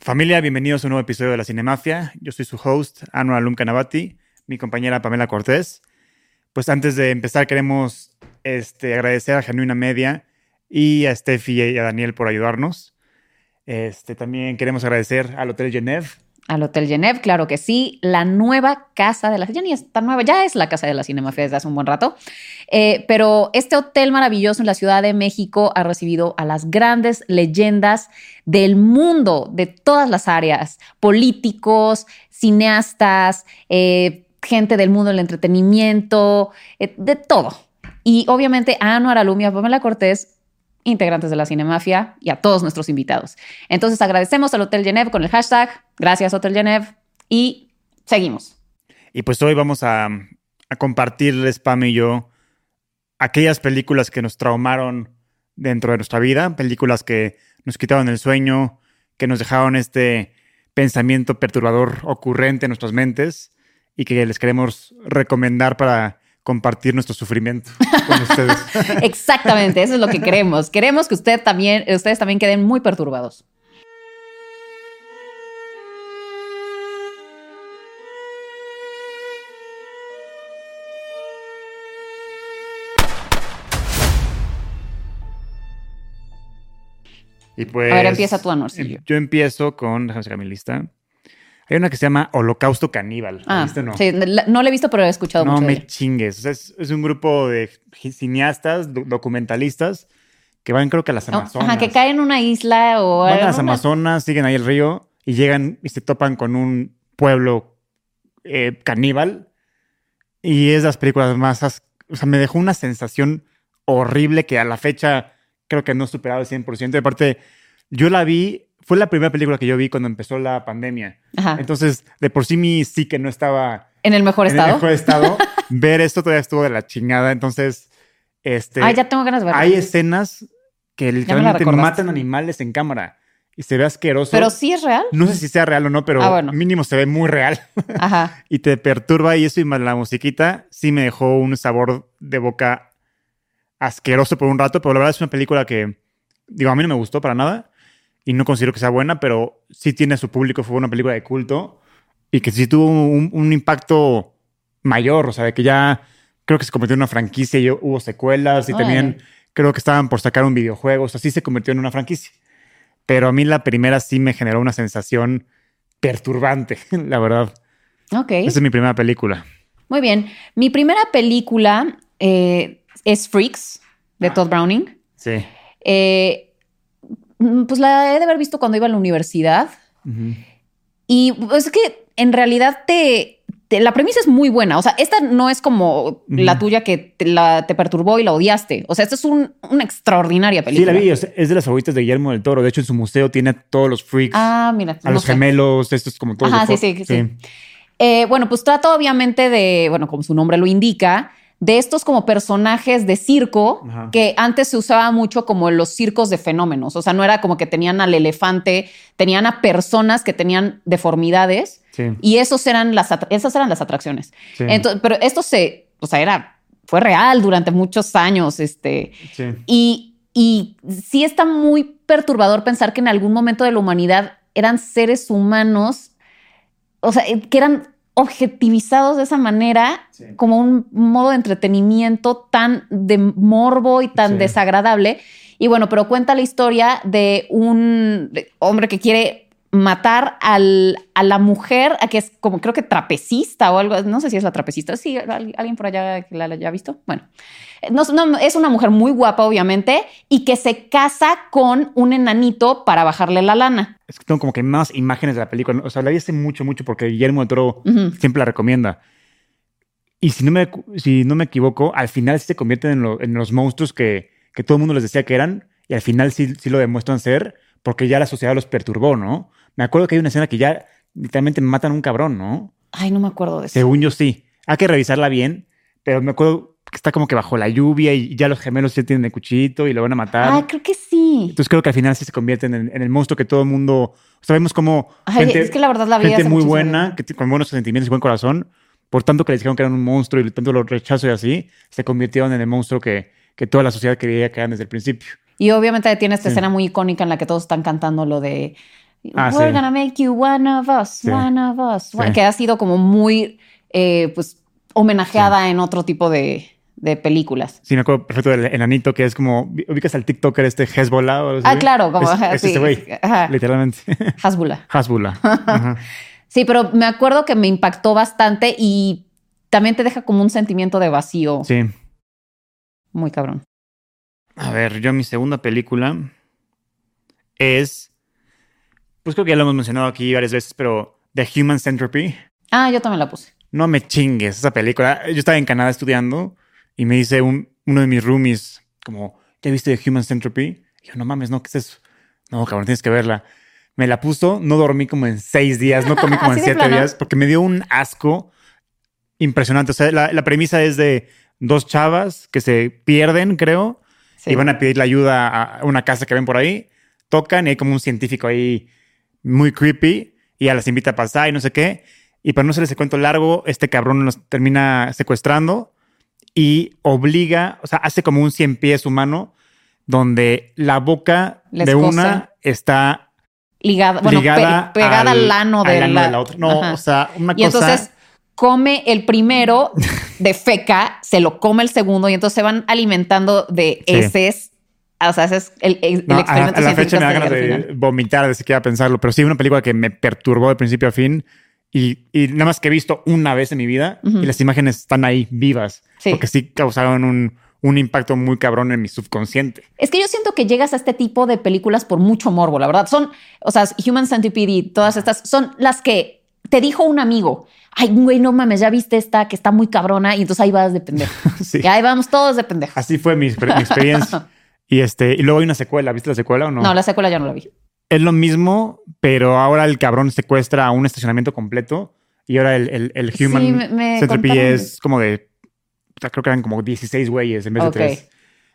Familia, bienvenidos a un nuevo episodio de La Cinemafia. Yo soy su host, Anwar Alum Canavati, mi compañera Pamela Cortés. Pues antes de empezar queremos este, agradecer a Genuina Media y a Steffi y a Daniel por ayudarnos. Este, también queremos agradecer al Hotel Genève al Hotel Genève, claro que sí, la nueva casa de la ya ni tan nueva, ya es la casa de la Cinemafia desde hace un buen rato, eh, pero este hotel maravilloso en la Ciudad de México ha recibido a las grandes leyendas del mundo, de todas las áreas, políticos, cineastas, eh, gente del mundo del entretenimiento, eh, de todo. Y obviamente a Anuar Pamela Cortés integrantes de la Cinemafia y a todos nuestros invitados. Entonces agradecemos al Hotel Genève con el hashtag Gracias Hotel Genève y seguimos. Y pues hoy vamos a, a compartirles, Pam y yo, aquellas películas que nos traumaron dentro de nuestra vida, películas que nos quitaron el sueño, que nos dejaron este pensamiento perturbador ocurrente en nuestras mentes y que les queremos recomendar para compartir nuestro sufrimiento con ustedes. Exactamente, eso es lo que queremos. Queremos que usted también, ustedes también queden muy perturbados. Y pues, A ver, empieza tu anorcillo. Yo empiezo con, déjame sacar mi lista. Hay una que se llama Holocausto Caníbal. Ah, ¿Viste o no? sí, la- no lo he visto, pero he escuchado No mucho de me chingues. O sea, es, es un grupo de cineastas, do- documentalistas, que van creo que a las No, Amazonas. Ajá, que cae en una isla o Van a las una- Amazonas, siguen ahí el río y llegan y se topan con un pueblo eh, caníbal. Y es las películas más... O sea, me dejó una sensación horrible que a la fecha creo que no he superado el 100%. Y aparte, yo la vi... Fue la primera película que yo vi cuando empezó la pandemia. Ajá. Entonces, de por sí mi sí que no estaba en el mejor en el estado. mejor estado. Ver esto todavía estuvo de la chingada. Entonces, este... Ay, ya tengo ganas de verlo. hay escenas que literalmente matan animales en cámara y se ve asqueroso. Pero sí es real. No sé si sea real o no, pero Ah, bueno. mínimo se ve muy real Ajá. y te perturba y eso y más la musiquita sí me dejó un sabor de boca asqueroso por un rato, pero la verdad es una película que, digo, a mí no me gustó para nada y no considero que sea buena, pero sí tiene su público, fue una película de culto y que sí tuvo un, un impacto mayor, o sea, de que ya creo que se convirtió en una franquicia y hubo secuelas y también creo que estaban por sacar un videojuego, o sea, sí se convirtió en una franquicia. Pero a mí la primera sí me generó una sensación perturbante, la verdad. Ok. Esa es mi primera película. Muy bien. Mi primera película eh, es Freaks, de Ah. Todd Browning. Sí. Eh, pues la he de haber visto cuando iba a la universidad. Y pues, es que en realidad te, te- la premisa es muy buena. O sea, esta no es como la tuya que te, la, te perturbó y la odiaste. O sea, esta es un- una extraordinaria Sí, película. la vi. es de las favoritas de Guillermo del Toro. De hecho, en su museo tiene a todos los freaks, Ah, mira. a no los sé. gemelos, estos como todos. Ajá, sí, fo- sí, sí. Eh, bueno, pues trata obviamente de, bueno, como su nombre lo indica, de estos como personajes de circo Ajá. que antes se usaba mucho como en los circos de fenómenos. O sea, no era como que tenían al elefante, tenían a personas que tenían deformidades Sí, y esos eran las, esas eran las atracciones. sí, Entonces, pero esto se, o sea, era, fue real durante muchos años, este, sí. y, y sí está muy perturbador pensar que en algún momento de la humanidad eran seres humanos, o sea, que eran objetivizados de esa manera Sí. como un modo de entretenimiento tan de morbo y tan Sí. desagradable. Y bueno, pero cuenta la historia de un hombre que quiere matar al, a la mujer, a que es como creo que trapecista o algo, no sé si es la trapecista, sí, ¿al- alguien por allá que la haya visto. Bueno, no, no, es una mujer muy guapa, obviamente, y que se casa con un enanito para bajarle la lana. Es que tengo como que más imágenes de la película. O sea, la vi hace mucho, mucho porque Guillermo del Toro siempre la recomienda. Y si no me, si no me equivoco, al final sí se convierten en, lo- en los monstruos que, que todo el mundo les decía que eran. Y al final sí, sí lo demuestran ser porque ya la sociedad los perturbó, ¿no? Me acuerdo que hay una escena que ya literalmente matan a un cabrón, ¿no? Ay, no me acuerdo de eso. Según yo sí. Hay que revisarla bien, pero me acuerdo que está como que bajo la lluvia y ya los gemelos ya tienen el cuchillito y lo van a matar. Ay, creo que sí. Entonces creo que al final sí se convierten en, en el monstruo que todo el mundo... Sabemos como Ay, gente, es que la verdad la vi gente muy buena, que con buenos sentimientos y buen corazón, por tanto que les dijeron que eran un monstruo y tanto los rechazo y así, se convirtieron en el monstruo que, que toda la sociedad quería que eran desde el principio. Y obviamente tiene esta Sí. escena muy icónica en la que todos están cantando lo de Ah, We're sí. gonna make you one of us, Sí. one of us. Sí. Que ha sido como muy, eh, pues, homenajeada en otro tipo de, de películas. Sí, me acuerdo perfecto del enanito que es como. ¿Ubicas al TikToker este Hezbollah? o algo así? Ah, claro, como Es, ajá, es sí. ese güey. Ajá. Literalmente. Hasbula. Ajá. Sí, pero me acuerdo que me impactó bastante y también te deja como un sentimiento de vacío Sí. muy cabrón. A ver, yo mi segunda película es. Pues creo que ya lo hemos mencionado aquí varias veces, pero The Human Centipede. Ah, yo también la puse. No me chingues esa película. Yo estaba en Canadá estudiando y me dice un- uno de mis roomies, como, ¿ya viste The Human Centipede? Y yo, no mames, no, ¿qué es eso? No, cabrón, tienes que verla. Me la puso, no dormí como en seis días, no comí como en ¿Así de siete plano? días, porque me dio un asco impresionante. O sea, la, la premisa es de dos chavas que se pierden, creo, Sí. y van a pedirle ayuda a una casa que ven por ahí. Tocan y hay como un científico ahí muy creepy y ya las invita a pasar y no sé qué. Y para no hacer ese cuento largo, este cabrón los termina secuestrando y obliga, o sea, hace como un cien pies humano donde la boca de una está ligada, bueno, pe- pegada al, ano, de, al la... de la otra. No, Ajá. o sea, una Y cosa... entonces come el primero de feca, se lo come el segundo y entonces se van alimentando de Sí. Heces. O sea, ese es el, el- No, a, experimento a la científico fecha me da ganas de vomitar de siquiera pensarlo, pero sí, una película que me perturbó de principio a fin y, y nada más que he visto una vez en mi vida Ujú. y las imágenes están ahí vivas, Sí. porque sí causaron un, un impacto muy cabrón en mi subconsciente. Es que yo siento que llegas a este tipo de películas por mucho morbo, la verdad. Son, o sea, Human Centipede y todas estas son las que te dijo un amigo. Ay, güey, no mames, ya viste esta que está muy cabrona y entonces ahí vas de pendejo. Sí. Y ahí vamos todos de pendejo. Así fue mi, mi experiencia. y, este, y luego hay una secuela, ¿viste la secuela o no? No, la secuela ya no la vi. Es lo mismo, pero ahora el cabrón secuestra a un estacionamiento completo y ahora el, el, el Sí, Human me- me Centipede es como de, o sea, creo que eran como 16 güeyes en vez Ok. de 3.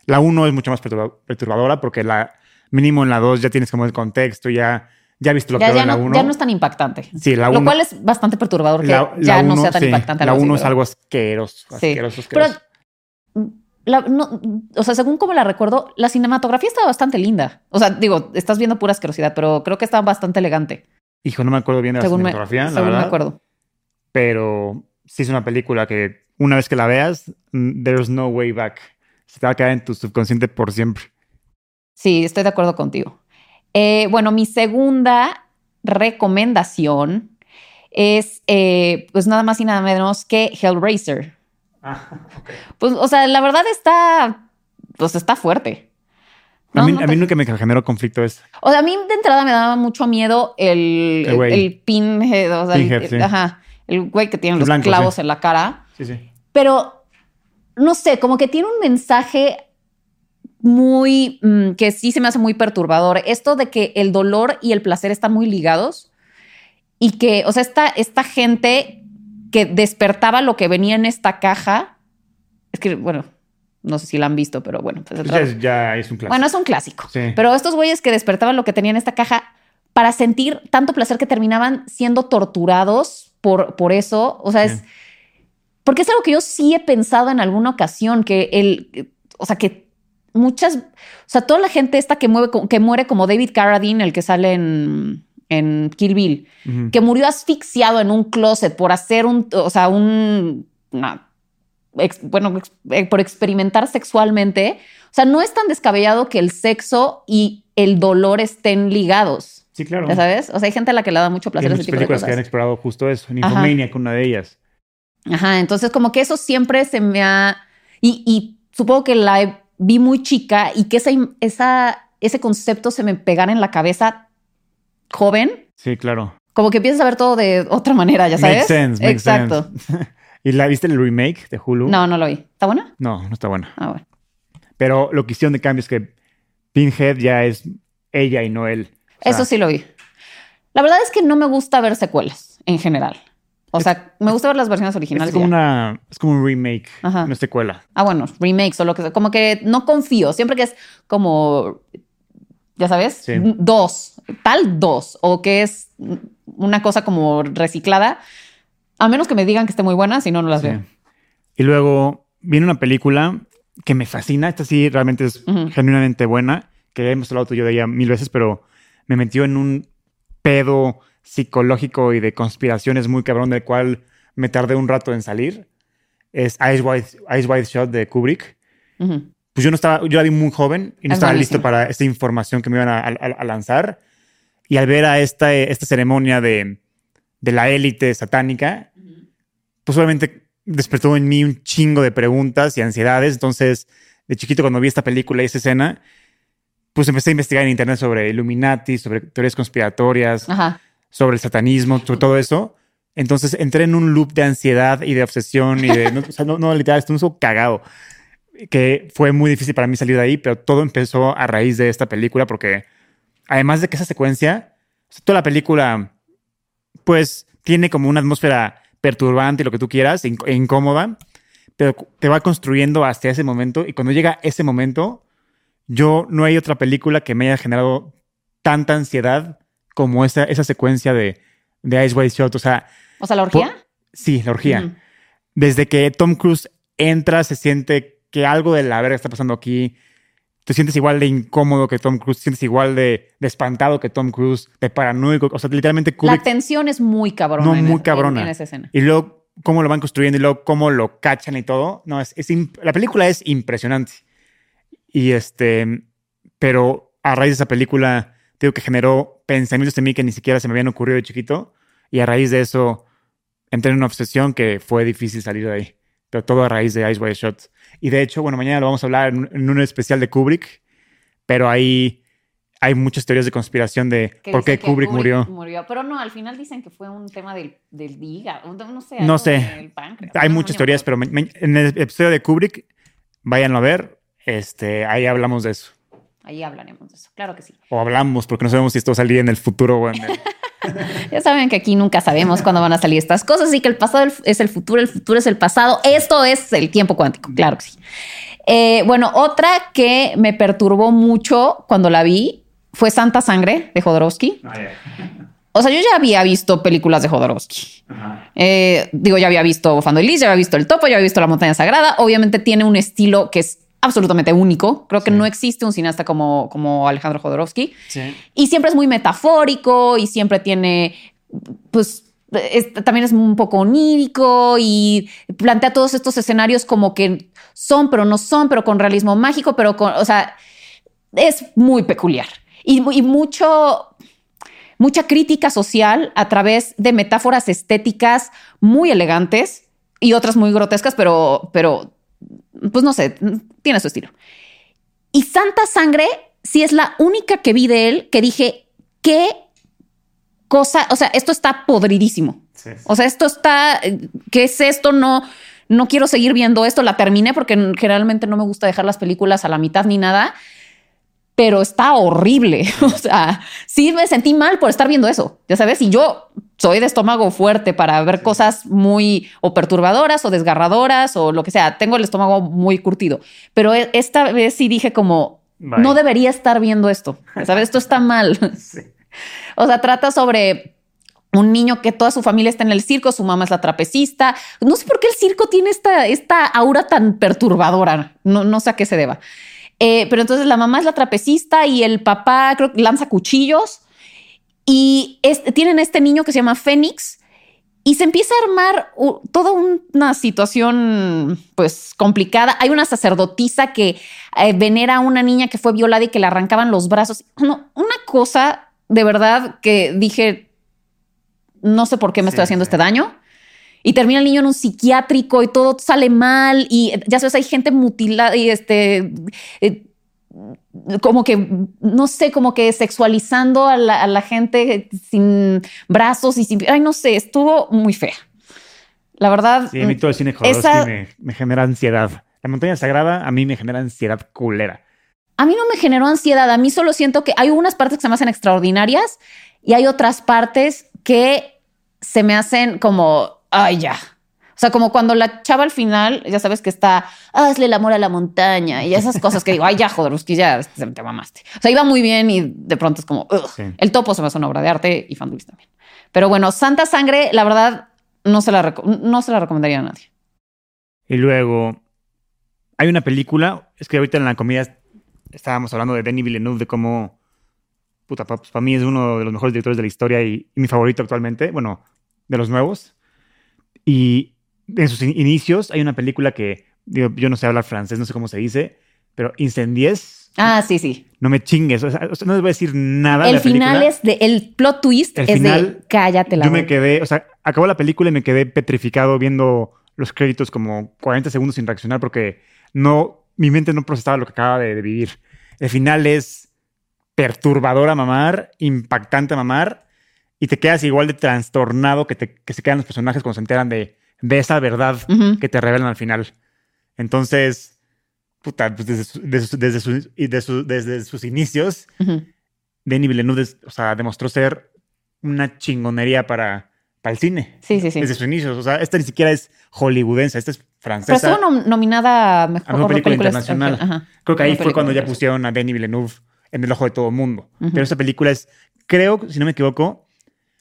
La 1 es mucho más perturba- perturbadora porque la mínimo en la 2 ya tienes como el contexto, ya, ya viste lo Ya, que ya en la no, 1. ya no es tan impactante. Sí, la Lo 1. cual es bastante perturbador que ya no sea tan impactante. La algo así, 1 es algo asqueroso. Sí. asqueroso, Pero, asqueroso. La- no, o sea, según como la recuerdo, la cinematografía estaba bastante linda. O sea, digo, estás viendo pura asquerosidad, pero creo que estaba bastante elegante. Hijo, no me acuerdo bien de la según me, cinematografía, la según me verdad. acuerdo. Pero sí es una película que una vez que la veas, mm, there's no way back. Se te va a quedar en tu subconsciente por siempre. Sí, estoy de acuerdo contigo. Eh, bueno, mi segunda recomendación es, eh, pues nada más y nada menos que Hellraiser. Pues, o sea, la verdad está, pues está fuerte. a mí, no a te- mí nunca me generó conflicto. O sea, a mí de entrada me daba mucho miedo el, El el pinhead, o sea, el- Pinhead, sí. ajá, el güey que tiene El los blanco, clavos sí. en la cara. Sí, sí. Pero, no sé, como que tiene un mensaje muy, mm, que sí se me hace muy perturbador. Esto de que el dolor y el placer están muy ligados y que, o sea, esta, esta gente que despertaba lo que venía en esta caja, es que, bueno, no sé si la han visto, pero bueno, pues, ya, es- ya es un clásico. bueno, es un clásico. Sí. Pero estos güeyes que despertaban lo que tenían en esta caja para sentir tanto placer que terminaban siendo torturados por, por eso. O sea, es. Porque es algo que yo sí he pensado en alguna ocasión, que el. O sea, que muchas. O sea, toda la gente esta que, mueve, que muere como David Carradine, el que sale en, en Kill Bill, Ujú. que murió asfixiado en un closet por hacer un. O sea, un. una- ex- bueno, ex- eh, por experimentar sexualmente. O sea, no es tan descabellado que el sexo y el dolor estén ligados. Sí, claro. ¿Ya sabes? O sea, hay gente a la que le da mucho Hay placer ese muchas tipo de películas que han cosas. explorado justo eso. Nymphomaniac, una de ellas. Ajá, entonces como que eso siempre se me ha... Y, y supongo que la vi muy chica y que esa, esa, ese concepto se me pegara en la cabeza joven, Sí, claro. como que empiezas a ver todo de otra manera, ¿ya sabes? Makes sense, makes Exacto. sense. ¿Y la viste el remake de Hulu? No, no lo vi. ¿Está buena? No, no está buena. Ah, bueno. Pero lo que hicieron de cambio es que Pinhead ya es ella y no él. O sea, Eso sí lo vi. La verdad es que no me gusta ver secuelas en general. O sea, me gusta ver las versiones originales. Es como, una, es como un remake, Ajá. no secuela. Ah, bueno, remakes o lo que. Como que no confío. Siempre que es como, ya sabes, Sí. dos, tal dos, o que es una cosa como reciclada, a menos que me digan que esté muy buena, si no, no las Sí. veo. Y luego viene una película que me fascina. Esta sí realmente es genuinamente buena. Que ya hemos hablado tú y yo de ella mil veces, pero me metió en un pedo psicológico y de conspiraciones muy cabrón del cual me tardé un rato en salir. Es Ice White, Ice White Shot de Kubrick. Pues yo no estaba, yo la vi muy joven y no Es estaba buenísimo. listo para esta información que me iban a, a- a lanzar. Y al ver a esta, esta ceremonia de, de la élite satánica, pues obviamente despertó en mí un chingo de preguntas y ansiedades. Entonces, de chiquito cuando vi esta película y esa escena, pues empecé a investigar en internet sobre Illuminati, sobre teorías conspiratorias, Ajá. sobre el satanismo, sobre todo eso. Entonces entré en un loop de ansiedad y de obsesión y de... no, o sea, no, no, literal, estuve un cagado. Que fue muy difícil para mí salir de ahí, pero todo empezó a raíz de esta película porque además de que esa secuencia, toda la película, pues tiene como una atmósfera perturbante y lo que tú quieras, inc- e incómoda, pero te va construyendo hasta ese momento y cuando llega ese momento, yo no hay otra película que me haya generado tanta ansiedad como esa, esa secuencia de, de Ice White Shot. O sea, O sea, la orgía. sí, la orgía. Desde que Tom Cruise entra, se siente que algo de la verga está pasando aquí. Te sientes igual de incómodo que Tom Cruise, te sientes igual de, de espantado que Tom Cruise, de paranoico. O sea, literalmente La Kubrick. tensión es muy cabrona. No, en muy en- cabrona. En, esa escena. Y luego cómo lo van construyendo y luego cómo lo cachan y todo. No, es, es la película es impresionante. Y este, pero a raíz de esa película, digo que generó pensamientos en mí que ni siquiera se me habían ocurrido de chiquito. Y a raíz de eso, entré en una obsesión que fue difícil salir de ahí. Pero todo a raíz de Ice White Shot. Y de hecho, bueno, mañana lo vamos a hablar en un, en un especial de Kubrick. Pero ahí hay muchas teorías de conspiración de por qué Kubrick, murió. Pero no, al final dicen que fue un tema del, del hígado. No sé. No sé. páncreas. Hay No, muchas teorías, pero me- me- en el episodio de Kubrick, váyanlo a ver. Este, ahí hablamos de eso. Ahí hablaremos de eso. Claro que sí. O hablamos, porque no sabemos si esto salía en el futuro o en el... Ya saben que aquí nunca sabemos cuándo van a salir estas cosas y que el pasado es el futuro, el futuro es el pasado. Esto es el tiempo cuántico, claro que sí. Eh, bueno, otra que me perturbó mucho cuando la vi fue Santa Sangre de Jodorowsky. O sea, yo ya había visto películas de Jodorowsky. Eh, digo, ya había visto Fando y Liz, ya había visto El Topo, ya había visto La Montaña Sagrada. Obviamente tiene un estilo que es absolutamente único. Creo que Sí. no existe un cineasta como, como Alejandro Jodorowsky. Sí. Y siempre es muy metafórico y siempre tiene, pues, es- también es un poco onírico y plantea todos estos escenarios como que son, pero no son, pero con realismo mágico, pero con, o sea, es muy peculiar. Y, y mucho, mucha crítica social a través de metáforas estéticas muy elegantes y otras muy grotescas, pero, pero, pues no sé, tiene su estilo. Y Santa Sangre, sí es la única que vi de él que dije, qué cosa, o sea, esto está podridísimo. Sí. O sea, esto está, ¿qué es esto? No, no quiero seguir viendo esto. La terminé porque generalmente no me gusta dejar las películas a la mitad ni nada, pero está horrible. O sea, sí me sentí mal por estar viendo eso, ya sabes. Y yo soy de estómago fuerte para ver cosas muy o perturbadoras o desgarradoras o lo que sea. Tengo el estómago muy curtido, pero e- esta vez sí dije como Bye. no debería estar viendo esto. ¿Sabes? Esto está mal. Sí. O sea, trata sobre un niño que toda su familia está en el circo, su mamá es la trapecista. No sé por qué el circo tiene esta, esta aura tan perturbadora. No, no sé a qué se deba. Eh, pero entonces la mamá es la trapecista y el papá creo que lanza cuchillos. Y es- tienen este niño que se llama Fénix y se empieza a armar toda una situación pues complicada. Hay una sacerdotisa que eh, venera a una niña que fue violada y que le arrancaban los brazos. No, una cosa de verdad que dije, no sé por qué me Sí, estoy haciendo sí. este daño. Y termina el niño en un psiquiátrico y todo sale mal y ya sabes, hay gente mutilada y este... eh, como que, no sé, como que sexualizando a la, a la gente sin brazos y sin... Ay, no sé, estuvo muy fea. La verdad... Sí, a mí todo el cine Esa- me, me genera ansiedad. La montaña sagrada a mí me genera ansiedad culera. A mí no me generó ansiedad, a mí solo siento que hay unas partes que se me hacen extraordinarias y hay otras partes que se me hacen como, ay, ya. O sea, como cuando la chava al final, ya sabes que está, hazle el amor a la montaña y esas cosas que digo, ay, ya, Jodorowsky, ya te, te mamaste. O sea, iba muy bien y de pronto es como, el topo se me hace una obra de arte y Fandulis también. Pero bueno, Santa Sangre, la verdad, no se la, no se la recomendaría a nadie. Y luego hay una película, es que ahorita en la comida estábamos hablando de Denis Villeneuve, de cómo puta, para pues, mí es uno de los mejores directores de la historia y, y, mi favorito actualmente, bueno, de los nuevos. Y en sus in inicios hay una película que, digo, yo no sé hablar francés, no sé cómo se dice, pero Incendies. Ah, sí, sí. No me chingues, o sea, no les voy a decir nada. El de la final película. es de, el plot twist El es final, de cállate la Yo me quedé, o sea, acabó la película y me quedé petrificado viendo los créditos como 40 segundos sin reaccionar porque no, mi mente no procesaba lo que acaba de, de vivir. El final es perturbador a mamar, impactante a mamar y te quedas igual de trastornado que, te- que se quedan los personajes cuando se enteran de, de esa verdad que te revelan al final. Entonces, puta, pues desde, su- desde, su- desde, su- y de su- desde sus inicios, Ujú. Denis Villeneuve, des- o sea, demostró ser una chingonería para, para el cine. Sí, sí, sí. Desde sus inicios. O sea, esta ni siquiera es hollywoodense, esta es Pero francesa. estuvo nom- nominada a mejor, A mejor película internacional. Ajá. Creo que ahí fue cuando ya pusieron a Denis Villeneuve en el ojo de todo el mundo. Pero esta película es, creo, si no me equivoco,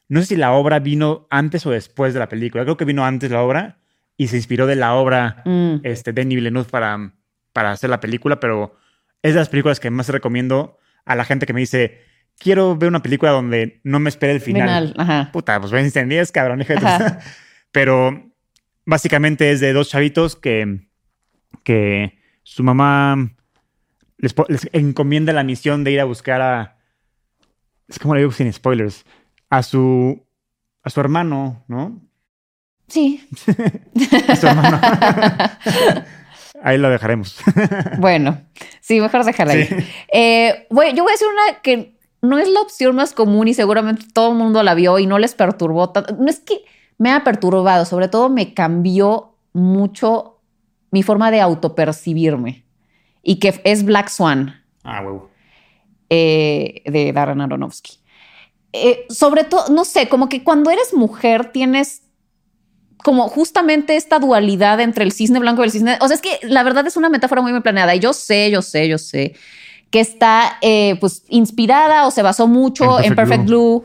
no sé si la obra vino antes o después de la película. Creo que vino antes la obra y se inspiró de la obra Mm. este, Denis Villeneuve para, para hacer la película, pero es de las películas que más recomiendo a la gente que me dice, quiero ver una película donde no me espere el final. Final, ajá. Puta, pues ven incendies, cabrón. de Ajá. Pero básicamente es de dos chavitos que, que su mamá les, les encomienda la misión de ir a buscar a... Es como le digo sin spoilers. A su, a su hermano, ¿no? Sí. A su hermano. Ahí lo dejaremos. Bueno, sí, mejor déjala ahí. Eh, yo voy a decir una que no es la opción más común y seguramente todo el mundo la vio y no les perturbó tanto. No es que me ha perturbado, sobre todo me cambió mucho mi forma de autopercibirme y que es Black Swan Ah, huevo. eh, de Darren Aronofsky. Eh, sobre todo, no sé, como que cuando eres mujer tienes como justamente esta dualidad entre el cisne blanco y el cisne. O sea, es que la verdad es una metáfora muy bien planeada. Y yo sé, yo sé, yo sé que está eh, pues inspirada o se basó mucho En en Perfect Blue,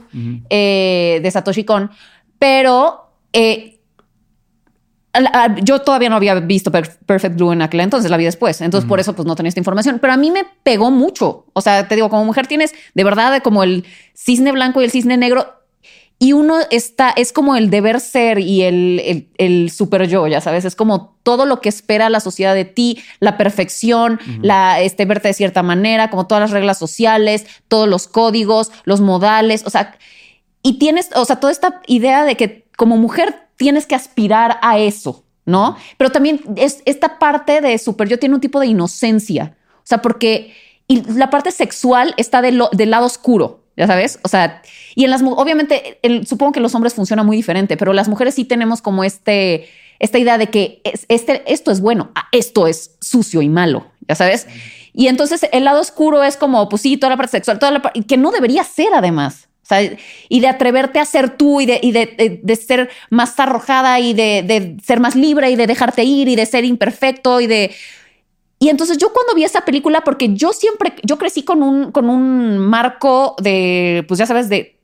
eh, de Satoshi Kon, pero eh, yo todavía no había visto Per- Perfect Blue en aquel entonces, la vi después, entonces por eso pues no tenía esta información, pero a mí me pegó mucho, o sea, te digo, como mujer tienes de verdad como el cisne blanco y el cisne negro. Y uno está, es como el deber ser y el, el, el super yo, ya sabes, es como todo lo que espera la sociedad de ti, la perfección, la, este, verte de cierta manera, como todas las reglas sociales, todos los códigos, los modales, o sea, y tienes, o sea, toda esta idea de que como mujer tienes que aspirar a eso, ¿no? Pero también es esta parte de super yo tiene un tipo de inocencia, o sea, porque y la parte sexual está del, del lado oscuro, ya sabes, o sea, y en las, obviamente, el- supongo que los hombres funciona muy diferente, pero las mujeres sí tenemos como este, esta idea de que es- este, esto es bueno, ah, esto es sucio y malo, ya sabes. Y entonces el lado oscuro es como, pues sí, toda la parte sexual, toda la parte, que no debería ser además. Y de atreverte a ser tú y de, de, de- ser más arrojada y de, de ser más libre y de dejarte ir y de ser imperfecto y de... Y entonces yo cuando vi esa película, porque yo siempre, yo crecí con un, con un marco de, pues ya sabes, de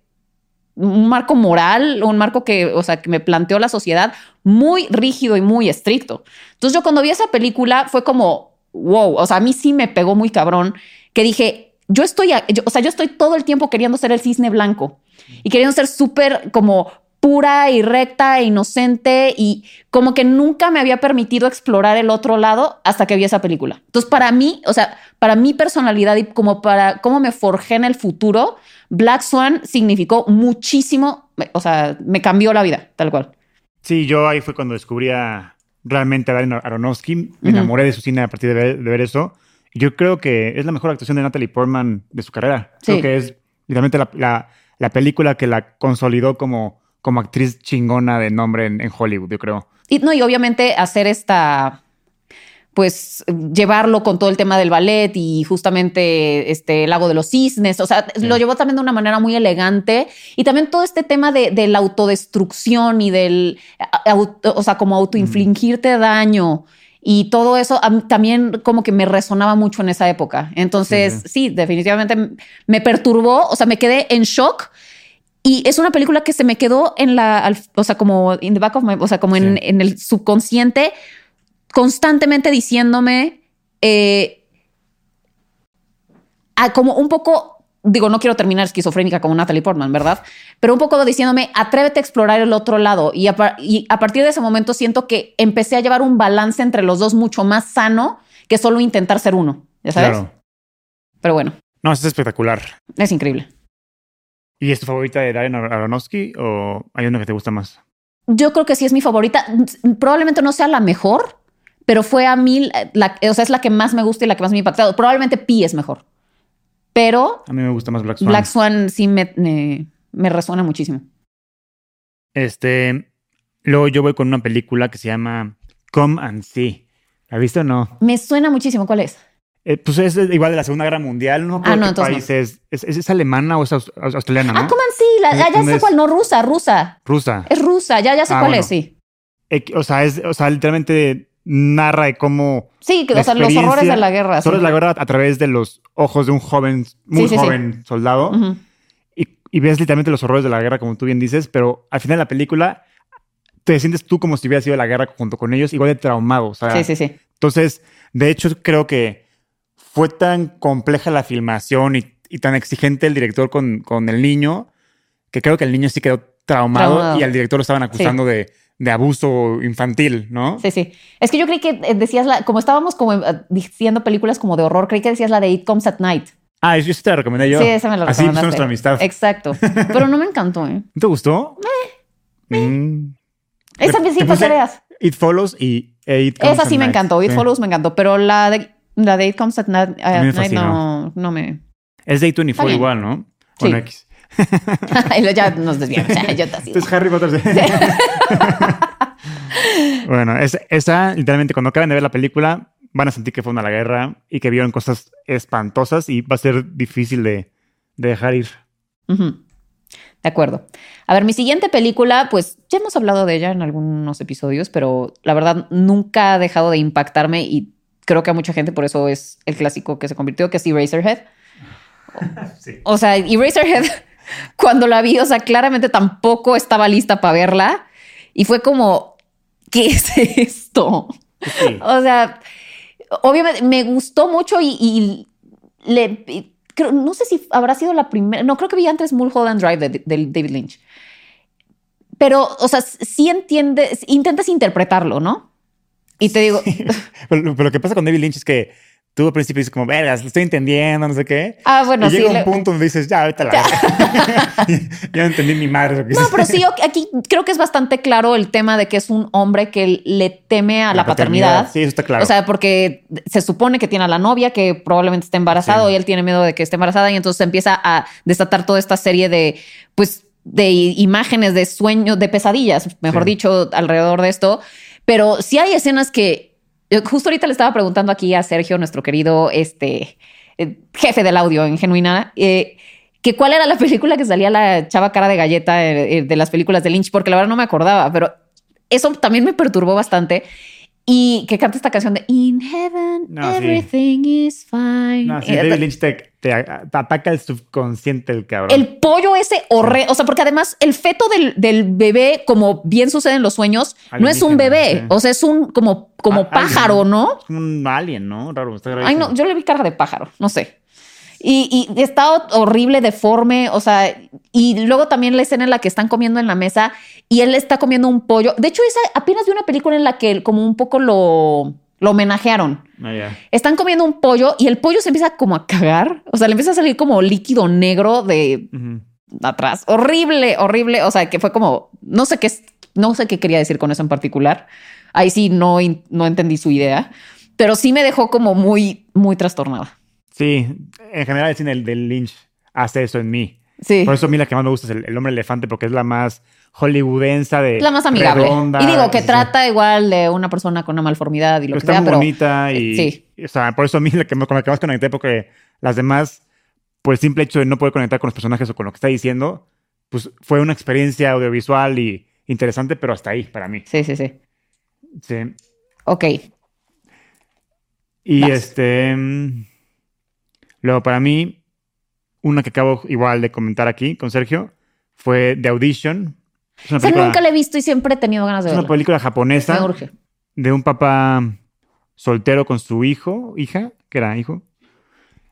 un marco moral, un marco que, o sea, que me planteó la sociedad muy rígido y muy estricto. Entonces yo cuando vi esa película fue como, wow, o sea, a mí sí me pegó muy cabrón, que dije, yo estoy, yo- o sea, yo estoy todo el tiempo queriendo ser el cisne blanco y queriendo ser súper como pura y recta e inocente y como que nunca me había permitido explorar el otro lado hasta que vi esa película. Entonces, para mí, o sea, para mi personalidad y como para cómo me forjé en el futuro, Black Swan significó muchísimo, o sea, me cambió la vida, tal cual. Sí, yo ahí fue cuando descubrí a, realmente a Darren Aronofsky. Me enamoré de su cine a partir de ver, de ver eso. Yo creo que es la mejor actuación de Natalie Portman de su carrera. Sí. Creo que es literalmente la, la- la película que la consolidó como, como actriz chingona de nombre en, en Hollywood, yo creo. Y no, y obviamente hacer esta, pues llevarlo con todo el tema del ballet y justamente este el lago de los cisnes, o sea, lo llevó también de una manera muy elegante y también todo este tema de, de la autodestrucción y del, auto- o sea, como autoinfligirte daño y todo eso también como que me resonaba mucho en esa época. Entonces, Sí, sí, definitivamente me perturbó, o sea, me quedé en shock. Y es una película que se me quedó en la, o sea, como in the back of my, o sea, como en, en el subconsciente, constantemente diciéndome, eh, a como un poco digo, no quiero terminar esquizofrénica como Natalie Portman, ¿verdad? Pero un poco diciéndome, atrévete a explorar el otro lado. Y a, y a partir de ese momento siento que empecé a llevar un balance entre los dos mucho más sano que solo intentar ser uno, ¿ya sabes? Claro. Pero bueno, No, es espectacular. es increíble. ¿Y es tu favorita de Darren Aronofsky o hay una que te gusta más? Yo creo que sí es mi favorita. Probablemente no sea la mejor, pero fue a mí, la, o sea, es la que más me gusta y la que más me ha impactado. Probablemente Pi es mejor. Pero A mí me gusta más Black Swan. Black Swan sí me, me, me resuena muchísimo. Este, luego yo voy con una película que se llama Come and See. ¿La viste o no? Me suena muchísimo. ¿Cuál es? Eh, pues es igual de la Segunda Guerra Mundial. No Ah, no, país es. es. es- es alemana o es aus- aus- australiana, ¿no? Ah, ¿cómo sí? La, ah, ya ¿Dónde sé cuál. No, rusa, rusa. Rusa. Es rusa. Ya, ya sé Ah, cuál bueno. es, sí. Eh, o sea, es, o sea, literalmente narra de cómo Sí, que, la o sea, los horrores de la guerra. Solo sí. es la guerra a través de los ojos de un joven, muy Sí, sí, sí. joven soldado. Y, y ves literalmente los horrores de la guerra, como tú bien dices, pero al final de la película te sientes tú como si hubieras sido la guerra junto con ellos, igual de traumado. O sea, Sí, sí, sí. Entonces, de hecho, creo que fue tan compleja la filmación y, y tan exigente el director con, con el niño, que creo que el niño sí quedó traumado, Traumado. y al director lo estaban acusando de, de abuso infantil, ¿no? Sí, sí. Es que yo creí que eh, decías la, como estábamos como eh, diciendo películas como de horror, creí que decías la de It Comes at Night. Ah, yo sí te la recomendé yo. Sí, esa me la Así recomendaste. empezó nuestra amistad. Exacto. Pero no me encantó, ¿eh? ¿No ¿Te gustó? Mm. Esa sí, veas. It Follows y e It Comes Esa at sí me Night. encantó. It Sí. Follows me encantó. Pero la de, la de It Comes at Night, me Night no, no me. Es Day Está 24 bien. igual, ¿no? Sí. Bueno, X. Y luego ya nos desviamos. Yo te. Entonces Harry Potter. sí. bueno, es- esa, literalmente, cuando acaben de ver la película, van a sentir que fue una la guerra y que vieron cosas espantosas y va a ser difícil de, de dejar ir. De acuerdo. A ver, mi siguiente película, pues ya hemos hablado de ella en algunos episodios, pero la verdad nunca ha dejado de impactarme y creo que a mucha gente por eso es el clásico que se convirtió, que es Eraserhead. Sí. O sea, Eraserhead, cuando la vi, o sea, claramente tampoco estaba lista para verla y fue como, ¿qué es esto? Sí. O sea, obviamente me gustó mucho y, y le y creo, no sé si habrá sido la primera, no creo que vi antes Mulholland Drive de, de David Lynch. Pero, o sea, sí entiendes, intentas interpretarlo, ¿no? Y te digo, pero lo que pasa con David Lynch es que tú al principio dices como, vergas, lo estoy entendiendo, no sé qué. ah, bueno, y sí. llega un punto donde dices, ya, ahorita la Ya no entendí ni madre lo que No, pero sí, aquí creo que es bastante claro el tema de que es un hombre que le teme a la, paternidad. Sí, eso está claro. O sea, porque se supone que tiene a la novia que probablemente esté embarazado Sí. y él tiene miedo de que esté embarazada y entonces empieza a desatar toda esta serie de, pues, de imágenes, de sueños, de pesadillas, mejor Sí. dicho, alrededor de esto. Pero sí hay escenas que justo ahorita le estaba preguntando aquí a Sergio, nuestro querido este eh, jefe del audio en Genuina, eh, que cuál era la película que salía la chava cara de galleta eh, de las películas de Lynch, porque la verdad no me acordaba, pero eso también me perturbó bastante. Y que canta esta canción de In Heaven, No, sí. everything is fine. No, sí, Eh, David Lynch te, te- ataca el subconsciente el cabrón. el pollo ese horrendo, o sea, porque además el feto del, del bebé, como bien sucede en los sueños, no es un bebé, sí. o sea, es un como, como pájaro, alien. ¿no? Es como un alien, ¿no? Raro. Está Ay, no, yo le vi cara de pájaro, no sé. Y, y está horrible, deforme, o sea, y luego también la escena en la que están comiendo en la mesa y él está comiendo un pollo. De hecho, esa apenas vi una película en la que como un poco lo, lo homenajearon. Ah. Están comiendo un pollo y el pollo se empieza como a cagar, o sea, le empieza a salir como líquido negro de atrás. Horrible, horrible, o sea, que fue como, no sé qué, no sé qué quería decir con eso en particular. Ahí sí no, no entendí su idea, pero sí me dejó como muy, muy trastornada. Sí, en general el cine del, Lynch hace eso en mí. Sí. Por eso a mí la que más me gusta es el, el hombre elefante porque es la más hollywoodensa de la más amigable. redonda, y digo que sí, sí. trata igual de una persona con una malformidad y lo Pero que está sea, muy pero bonita y, sí. o sea, por eso a mí la que, con la que más conecté porque las demás, por el simple hecho de no poder conectar con los personajes o con lo que está diciendo, pues fue una experiencia audiovisual y interesante, pero hasta ahí para mí. sí, sí, sí. Sí. Ok. Y Vas. este. Luego, para mí, una que acabo igual de comentar aquí con Sergio fue The Audition. Es una O sea, película, nunca la he visto y siempre he tenido ganas de es una verla. película japonesa de un papá soltero con su hijo, hija, que era hijo.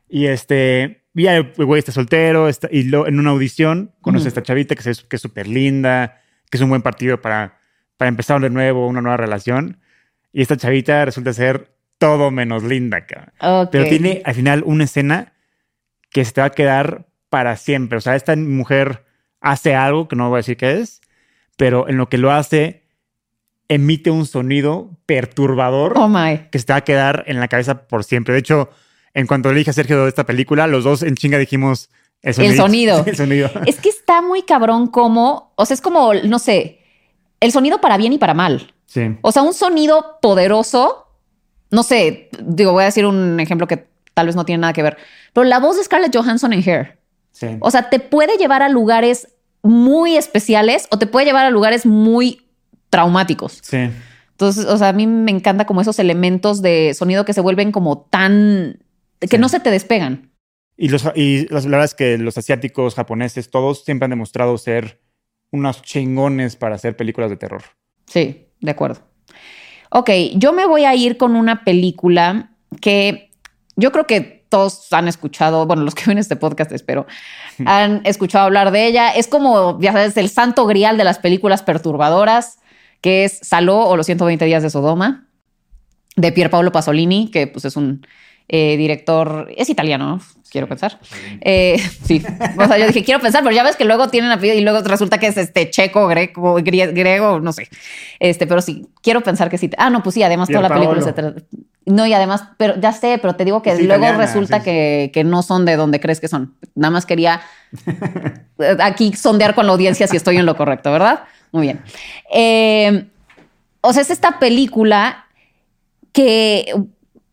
Y este, ya el güey está soltero está, y lo, en una audición conoce a esta chavita que es que es súper linda, que es un buen partido para, para empezar de nuevo una nueva relación. Y esta chavita resulta ser todo menos linda, cabrón. Pero tiene al final una escena que se te va a quedar para siempre. O sea, esta mujer hace algo que no voy a decir qué es, pero en lo que lo hace, emite un sonido perturbador Oh my. que se te va a quedar en la cabeza por siempre. De hecho, en cuanto le dije a Sergio de esta película, los dos en chinga dijimos el sonido. sonido. el sonido. Es que está muy cabrón como, o sea, es como, no sé, el sonido para bien y para mal. Sí. O sea, un sonido poderoso, no sé, digo, voy a decir un ejemplo que tal vez no tiene nada que ver, pero la voz de Scarlett Johansson en Hair, Sí. o sea, te puede llevar a lugares muy especiales o te puede llevar a lugares muy traumáticos. Sí. Entonces, o sea, a mí me encanta como esos elementos de sonido que se vuelven como tan, que Sí. no se te despegan. Y, los, y la verdad es que los asiáticos, japoneses, todos siempre han demostrado ser unos chingones para hacer películas de terror. Sí, de acuerdo. Ok, yo me voy a ir con una película que yo creo que todos han escuchado, bueno, los que ven este podcast espero, han escuchado hablar de ella. Es como, ya sabes, el santo grial de las películas perturbadoras, que es Saló o Los 120 días de Sodoma, de Pier Paolo Pasolini, que pues es un eh, director, es italiano, ¿no? quiero pensar. Eh, sí, o sea, yo dije, quiero pensar, pero ya ves que luego tienen apellido y luego resulta que es este checo, greco, grie- griego, no sé. Este, pero sí, quiero pensar que sí. Ah, no, pues sí, además toda la película se trata. No, y además, pero ya sé, pero te digo que Es luego italiana, resulta sí, sí. Que, que no son de donde crees que son. Nada más quería eh, aquí sondear con la audiencia si estoy en lo correcto, ¿verdad? Muy bien. Eh, o sea, es esta película que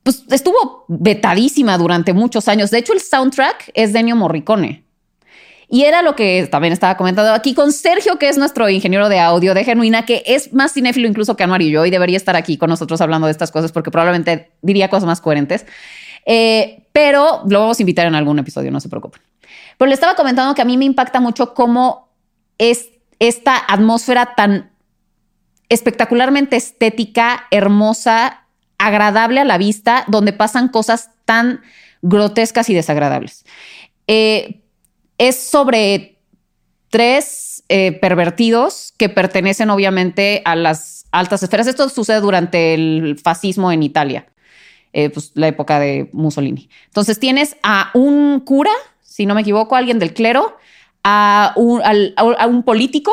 pues, estuvo vetadísima durante muchos años. De hecho, el soundtrack es de Ennio Morricone. Y era lo que también estaba comentando aquí con Sergio, que es nuestro ingeniero de audio de Genuina, que es más cinéfilo incluso que Anuar y yo, y debería estar aquí con nosotros hablando de estas cosas porque probablemente diría cosas más coherentes. Eh, pero lo vamos a invitar en algún episodio, no se preocupen. Pero le estaba comentando que a mí me impacta mucho cómo es esta atmósfera tan espectacularmente estética, hermosa, agradable a la vista, donde pasan cosas tan grotescas y desagradables. Eh, es sobre tres eh, pervertidos que pertenecen obviamente a las altas esferas. Esto sucede durante el fascismo en Italia, eh, pues la época de Mussolini. Entonces tienes a un cura, si no me equivoco, alguien del clero, a un, a un político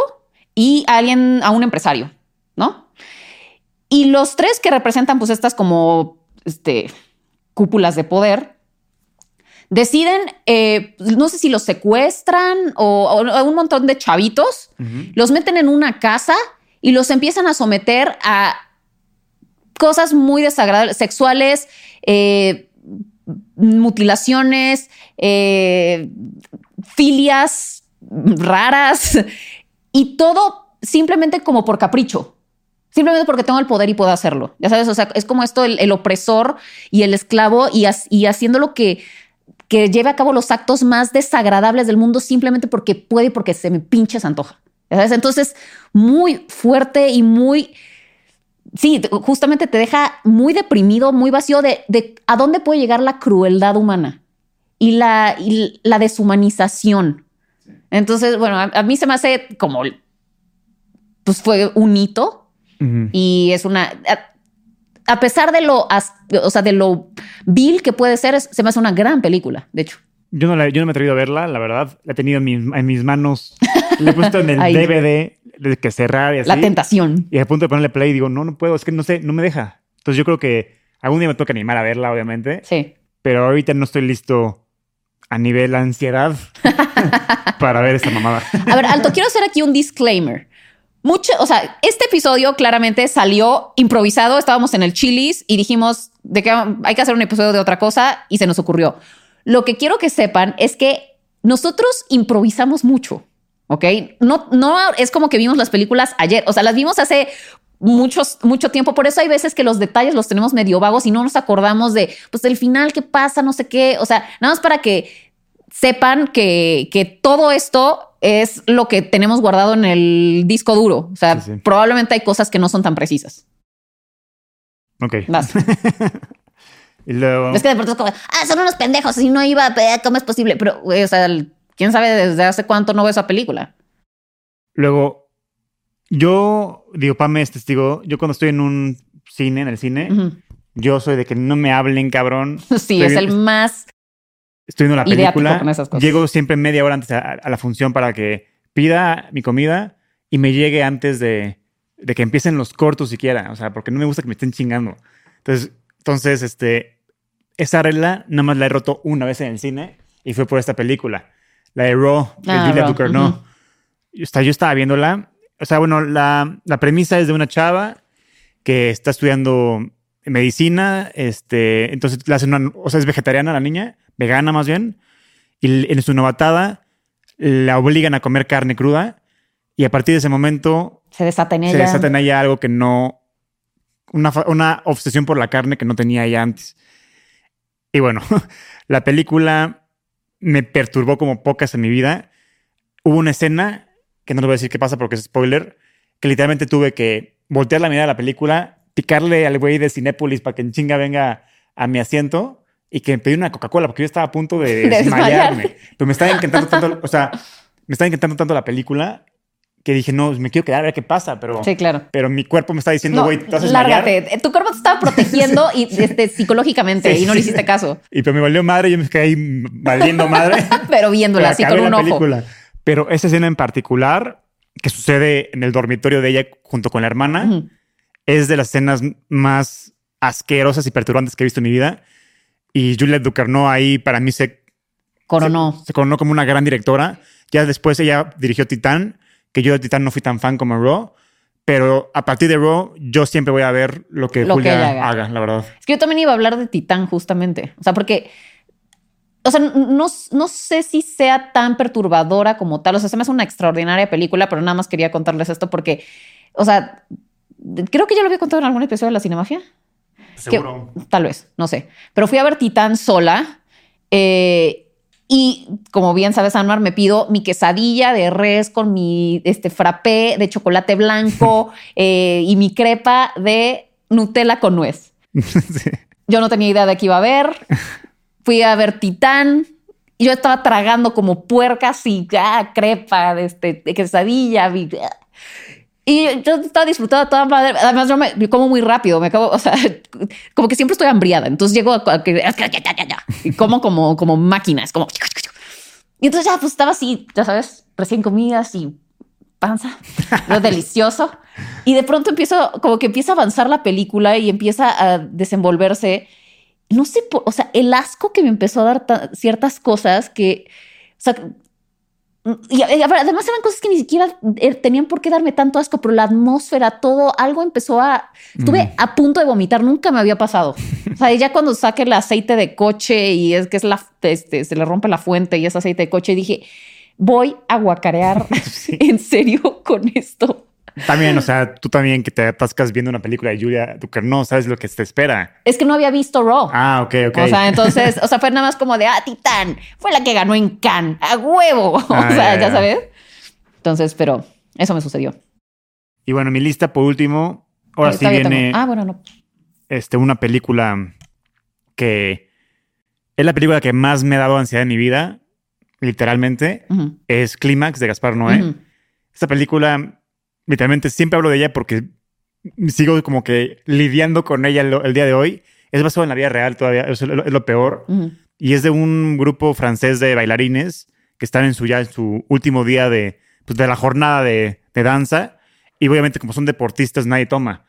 y a alguien, a un empresario, ¿no? Y los tres que representan pues estas como este, cúpulas de poder, deciden, eh, no sé si los secuestran o, un montón de chavitos, los meten en una casa y los empiezan a someter a cosas muy desagradables, sexuales, eh, mutilaciones, eh, filias raras y todo simplemente como por capricho. Simplemente porque tengo el poder y puedo hacerlo. Ya sabes, o sea, es como esto, el, el opresor y el esclavo y, as- y haciendo lo que, que lleve a cabo los actos más desagradables del mundo simplemente porque puede y porque se me pinche se antoja. Ya sabes, entonces muy fuerte y muy, sí, justamente te deja muy deprimido, muy vacío de, de a dónde puede llegar la crueldad humana y la, y la deshumanización. Entonces, bueno, a, a mí se me hace como, pues fue un hito Y es una. A, a pesar de lo, as- o sea, de lo vil que puede ser, es- se me hace una gran película, de hecho. Yo no, la- yo no me he atrevido a verla, la verdad. La he tenido en mis, en mis manos. Le he puesto en el. DVD de que cerrar y así. La tentación. Y a punto de ponerle play digo, no, no puedo, es que no sé, no me deja. Entonces yo creo que algún día me toca animar a verla, obviamente. Sí. Pero ahorita no estoy listo a nivel ansiedad para ver esta mamada. A ver, Alto, quiero hacer aquí un disclaimer. Mucho, o sea, este episodio claramente salió improvisado. Estábamos en el Chili's y dijimos de que hay que hacer un episodio de otra cosa y se nos ocurrió. Lo que quiero que sepan es que nosotros improvisamos mucho, ¿ok? No, no es como que vimos las películas ayer, o sea, las vimos hace muchos, mucho tiempo. Por eso hay veces que los detalles los tenemos medio vagos y no nos acordamos de, pues, del final, qué pasa, no sé qué. O sea, nada más para que sepan que, que todo esto es lo que tenemos guardado en el disco duro. O sea, Sí, sí. probablemente hay cosas que no son tan precisas. Ok. Vas. Y luego... Es que de pronto es como, ah, son unos pendejos, si no iba, ¿cómo es posible? Pero, o sea, quién sabe desde hace cuánto no veo esa película. Luego, yo, digo, Pame es testigo, yo cuando estoy en un cine, en el cine, yo soy de que no me hablen, cabrón. Sí, Estoy es bien- el más. Estoy viendo la película. Llego siempre media hora antes a, a la función para que pida mi comida y me llegue antes de, de que empiecen los cortos siquiera. O sea, porque no me gusta que me estén chingando. Entonces, entonces este, esa regla nada más la he roto una vez en el cine y fue por esta película. La de Raw, de Ah, Julia Ducournau. ujú. Yo estaba- yo estaba viéndola. O sea, bueno, la, la premisa es de una chava que está estudiando medicina, este, entonces le hacen una, o sea, es vegetariana la niña, vegana más bien, y en su novatada la obligan a comer carne cruda y a partir de ese momento Se desata en se ella. desata en ella algo que no, una, una obsesión por la carne que no tenía ella antes. Y bueno, la película me perturbó como pocas en mi vida. Hubo una escena, que no te voy a decir qué pasa porque es spoiler, que literalmente tuve que voltear la mirada de la película, picarle al güey de Cinépolis para que en chinga venga a mi asiento y que me pedí una Coca-Cola porque yo estaba a punto de De desmayar. desmayarme. Pero me estaba encantando tanto, o sea, me estaba encantando tanto la película que dije, no, me quiero quedar a ver qué pasa, pero, Sí, claro. pero mi cuerpo me está diciendo, No, güey, te vas a lárgate. Tu cuerpo te estaba protegiendo y, este, psicológicamente Sí, y no le hiciste caso. Y pero me valió madre, yo me quedé ahí valiendo madre. Pero viéndola Pero así con un la ojo. película. Pero esa escena en particular, que sucede en el dormitorio de ella junto con la hermana, Ujú. es de las escenas más asquerosas y perturbantes que he visto en mi vida. Y Juliette Ducournau ahí para mí se, Coronó. se, se coronó como una gran directora. Ya después ella dirigió Titán, que yo de Titán no fui tan fan como Raw. Pero a partir de Raw, yo siempre voy a ver lo que Lo que Julia ella haga. haga. la verdad. Es que yo también iba a hablar de Titán justamente. O sea, porque... O sea, no, no sé si sea tan perturbadora como tal. O sea, se me hace una extraordinaria película, pero nada más quería contarles esto porque, o sea, creo que ya lo había contado en algún episodio de La Cinemafia. Seguro. Tal vez, no sé. Pero fui a ver Titán sola. eh, y como bien sabes, Anwar, me pido mi quesadilla de res con mi este, frappé de chocolate blanco eh, y mi crepa de Nutella con nuez. Sí. Yo no tenía idea de qué iba a ver. Fui a ver Titán. Y yo estaba tragando como puercas y ah, crepa de, este, de quesadilla. ah. Y yo estaba disfrutando toda madre. Además, yo me como muy rápido. Me acabo, o sea, como que siempre estoy hambriada. Entonces llego a, y como como, como máquinas, como. Y entonces ya pues estaba así, ya sabes, recién comidas y panza, lo delicioso. Y de pronto empiezo, como que empieza a avanzar la película y empieza a desenvolverse. No sé, por- o sea, el asco que me empezó a dar ta- ciertas cosas que, o sea, y y además eran cosas que ni siquiera eh, tenían por qué darme tanto asco, pero la atmósfera, todo, algo empezó a... Estuve Mm. a punto de vomitar, nunca me había pasado. O sea, ya cuando saque el aceite de coche y es que es la, este, se le rompe la fuente y es aceite de coche, dije, voy a guacarear Sí. en serio con esto. También, o sea, tú también que te atascas viendo una película de Julia Ducournau, sabes lo que te espera. Es que no había visto Raw. Ah, ok, ok. O sea, entonces, o sea, fue nada más como de, ah, Titán, fue la que ganó en Cannes, a huevo. O Ah, sea, ya, ya ya. sabes. Entonces, pero eso me sucedió. y bueno, mi lista por último, ahora sí viene Ah, bueno, no. este, una película que es la película que más me ha dado ansiedad en mi vida, literalmente, es Clímax de Gaspar Noé. Esta película, literalmente siempre hablo de ella porque sigo como que lidiando con ella el, el día de hoy. Es basado en la vida real todavía, es lo, es lo peor. Ujú. Y es de un grupo francés de bailarines que están en su ya en su último día de, pues, de la jornada de, de danza. Y obviamente, como son deportistas, nadie toma.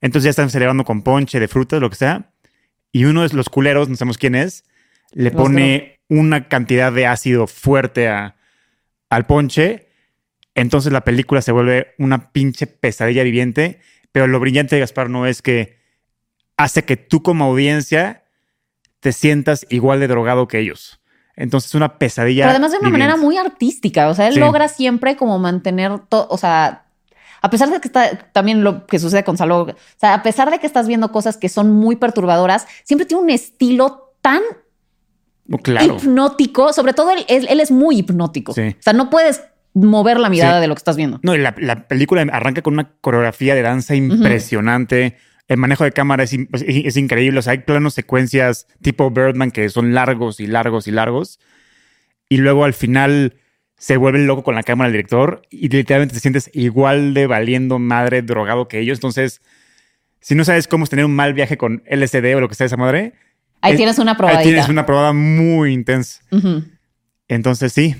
Entonces ya están celebrando con ponche de frutas, lo que sea. Y uno de los culeros, no sabemos quién es, le pone una cantidad de ácido fuerte a, al ponche. Entonces la película se vuelve una pinche pesadilla viviente. Pero lo brillante de Gaspar no es que hace que tú como audiencia te sientas igual de drogado que ellos. Entonces es una pesadilla. Pero además de una viviente. manera muy artística. O sea, él Sí. logra siempre como mantener todo, o sea, a pesar de que está también lo que sucede con Saló, o sea, a pesar de que estás viendo cosas que son muy perturbadoras, siempre tiene un estilo tan Oh, claro. hipnótico. Sobre todo él, él- él es muy hipnótico. Sí. O sea, no puedes mover la mirada Sí. de lo que estás viendo. No, y la, la película arranca con una coreografía de danza impresionante. El manejo de cámara es, in- es- es increíble. O sea, hay planos secuencias tipo Birdman que son largos y largos y largos. Y luego al final se vuelve loco con la cámara el director y literalmente te sientes igual de valiendo madre, drogado que ellos. Entonces, si no sabes cómo es tener un mal viaje con LSD o lo que sea esa madre, Ahí es- tienes una ahí probadita. tienes una probada muy intensa. Entonces sí.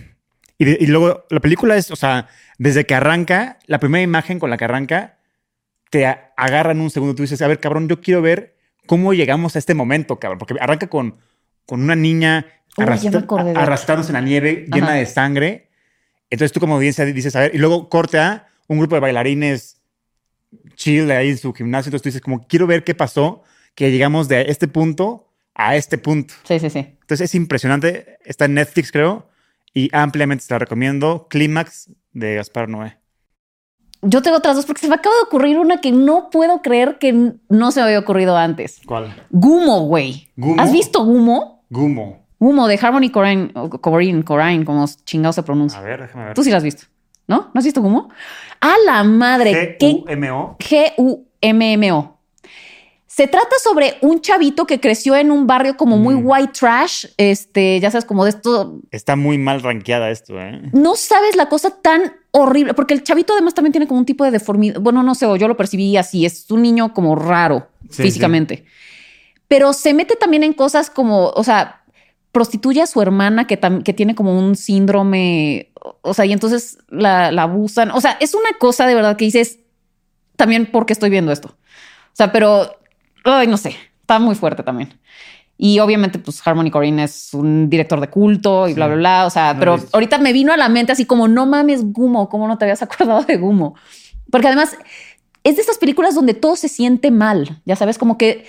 Y, de- y luego la película es, o sea, desde que arranca, la primera imagen con la que arranca, te agarran un segundo. Tú dices, a ver, cabrón, yo quiero ver cómo llegamos a este momento, cabrón. Porque arranca con, con una niña Uy, arrastra- de- arrastrándose en la nieve llena Ajá. de sangre. Entonces tú como audiencia dices, a ver, y luego corte a un grupo de bailarines chill ahí en su gimnasio. Entonces tú dices, como quiero ver qué pasó, que llegamos de este punto a este punto. Sí, sí, sí. Entonces es impresionante. Está en Netflix, creo. Y ampliamente se la recomiendo. Clímax de Gaspar Noé. Yo tengo otras dos porque se me acaba de ocurrir una que no puedo creer que no se me había ocurrido antes. ¿Cuál? Gumo, güey. ¿Has visto Gumo? Gumo. Gumo de Harmony Corrine, Corrine, Corrine, como chingado se pronuncia. A ver, déjame ver. Tú sí la has visto, ¿no? ¿No has visto Gumo? A la madre. ¿Qué G-U-M-O. G-U-M-M-O. Se trata sobre un chavito que creció en un barrio como muy Mm. white trash, este, ya sabes, como de esto. Está muy mal rankeada esto, ¿eh? No sabes la cosa tan horrible, porque el chavito además también tiene como un tipo de deformidad. Bueno, no sé, o yo lo percibí así, es un niño como raro Sí, físicamente. Pero se mete también en cosas como, o sea, prostituye a su hermana que, que tiene como un síndrome, o- o sea, y entonces la, la abusan. O sea, es una cosa de verdad que dices, también porque estoy viendo esto. O sea, pero, ay, no sé, está muy fuerte también. Y obviamente, pues Harmony Corrine es un director de culto y bla, Sí. bla, bla. O sea, No pero ahorita me vino a la mente así como, no mames, Gumo, ¿cómo no te habías acordado de Gumo? Porque además es de estas películas donde todo se siente mal, ya sabes, como que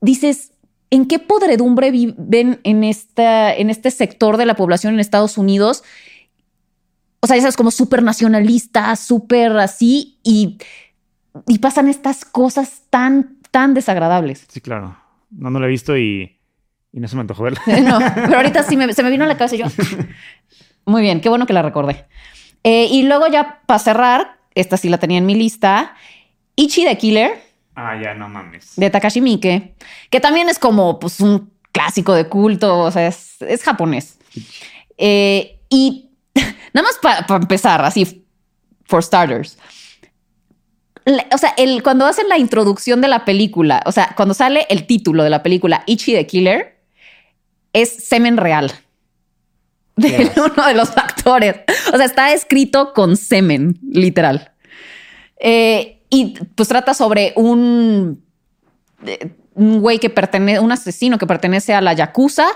dices, ¿en qué podredumbre viven en, esta, en este sector de la población en Estados Unidos? O sea, ya sabes, como súper nacionalista, súper así, y, y pasan estas cosas tan, tan desagradables. Sí, claro. No, no la he visto y, y no se me antojó verla. No, pero ahorita sí me- se me vino a la cabeza y yo. Muy bien, qué bueno que la recordé. Eh, y luego ya para cerrar, esta sí la tenía en mi lista, Ichi the Killer Ah, ya, no mames. de Takashi Miike, que también es como pues, un clásico de culto, o sea, es, es japonés. Eh, y nada más para empezar, así, for starters. O sea, el, cuando hacen la introducción de la película, o sea, cuando sale el título de la película Ichi the Killer, es semen real de uno de los actores. O sea, está escrito con semen, literal. Eh, y pues trata sobre un, eh, un güey que pertenece, un asesino que pertenece a la Yakuza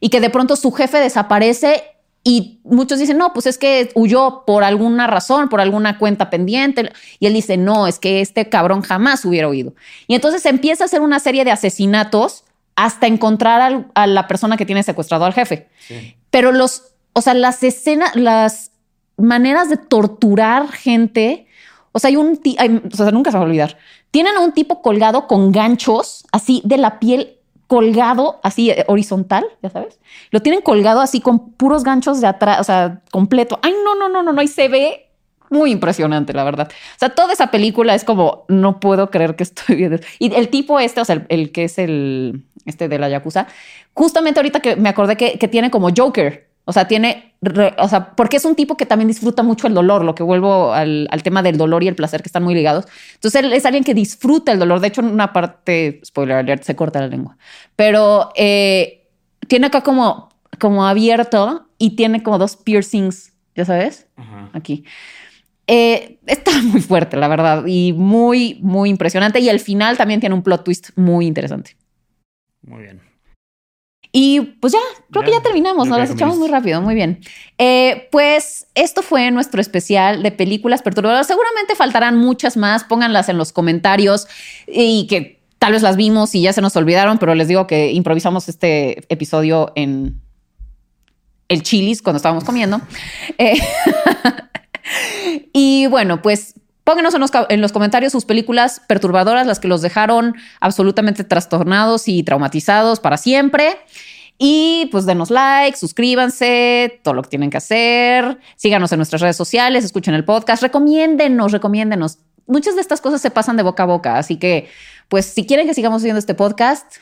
y que de pronto su jefe desaparece y muchos dicen, no, pues es que huyó por alguna razón, por alguna cuenta pendiente. Y él dice, no, es que este cabrón jamás hubiera huido. Y entonces empieza a hacer una serie de asesinatos hasta encontrar al- a la persona que tiene secuestrado al jefe. Sí. Pero los, o sea, las escenas, las maneras de torturar gente, o sea, hay un, hay- o sea, nunca se va a olvidar. Tienen a un tipo colgado con ganchos, así de la piel colgado, así eh, horizontal, ya sabes. Lo tienen colgado así con puros ganchos de atrás, o sea, completo. Ay, no, no, no, no, no, y se ve muy impresionante, la verdad. O sea, toda esa película es como, no puedo creer que estoy viendo. Y el tipo este, o sea, el, que es el, este de la Yakuza, justamente ahorita que me acordé que, que tiene como Joker. O sea, tiene, re- o sea, porque es un tipo que también disfruta mucho el dolor, lo que vuelvo al, al tema del dolor y el placer que están muy ligados. Entonces él es alguien que disfruta el dolor. De hecho, en una parte, spoiler alert, se corta la lengua. Pero eh, tiene acá como, como abierto y tiene como dos piercings, ya sabes, Ajá. aquí. Eh, está muy fuerte, la verdad, y muy, muy impresionante. Y el final también tiene un plot twist muy interesante. Muy bien. Y pues ya, creo que Ya, terminamos, nos las echamos muy rápido, muy bien. Eh, pues esto fue nuestro especial de películas perturbadoras. Seguramente faltarán muchas más, pónganlas en los comentarios y que tal vez las vimos y ya se nos olvidaron, pero les digo que improvisamos este episodio en el chilis cuando estábamos comiendo. Eh, y bueno, pues pónganos en los, en comentarios sus películas perturbadoras, las que los dejaron absolutamente trastornados y traumatizados para siempre. Y pues denos like, suscríbanse, todo lo que tienen que hacer. Síganos en nuestras redes sociales, escuchen el podcast, recomiéndenos, recomiéndenos. Muchas de estas cosas se pasan de boca a boca, así que pues si quieren que sigamos haciendo este podcast,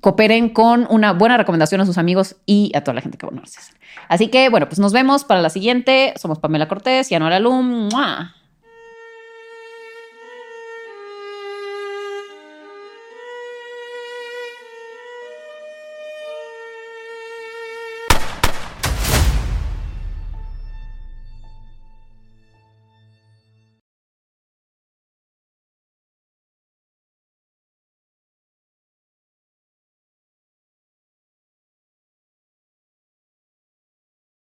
cooperen con una buena recomendación a sus amigos y a toda la gente que conoces. Así que, bueno, pues nos vemos para la siguiente. Somos Pamela Cortés y Anuara Lum. ¡Mua!